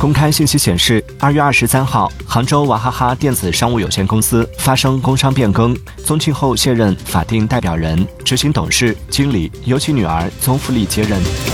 公开信息显示二月二十三号杭州娃哈哈电子商务有限公司发生工商变更宗庆后卸任法定代表人执行董事经理由其女儿宗馥莉接任。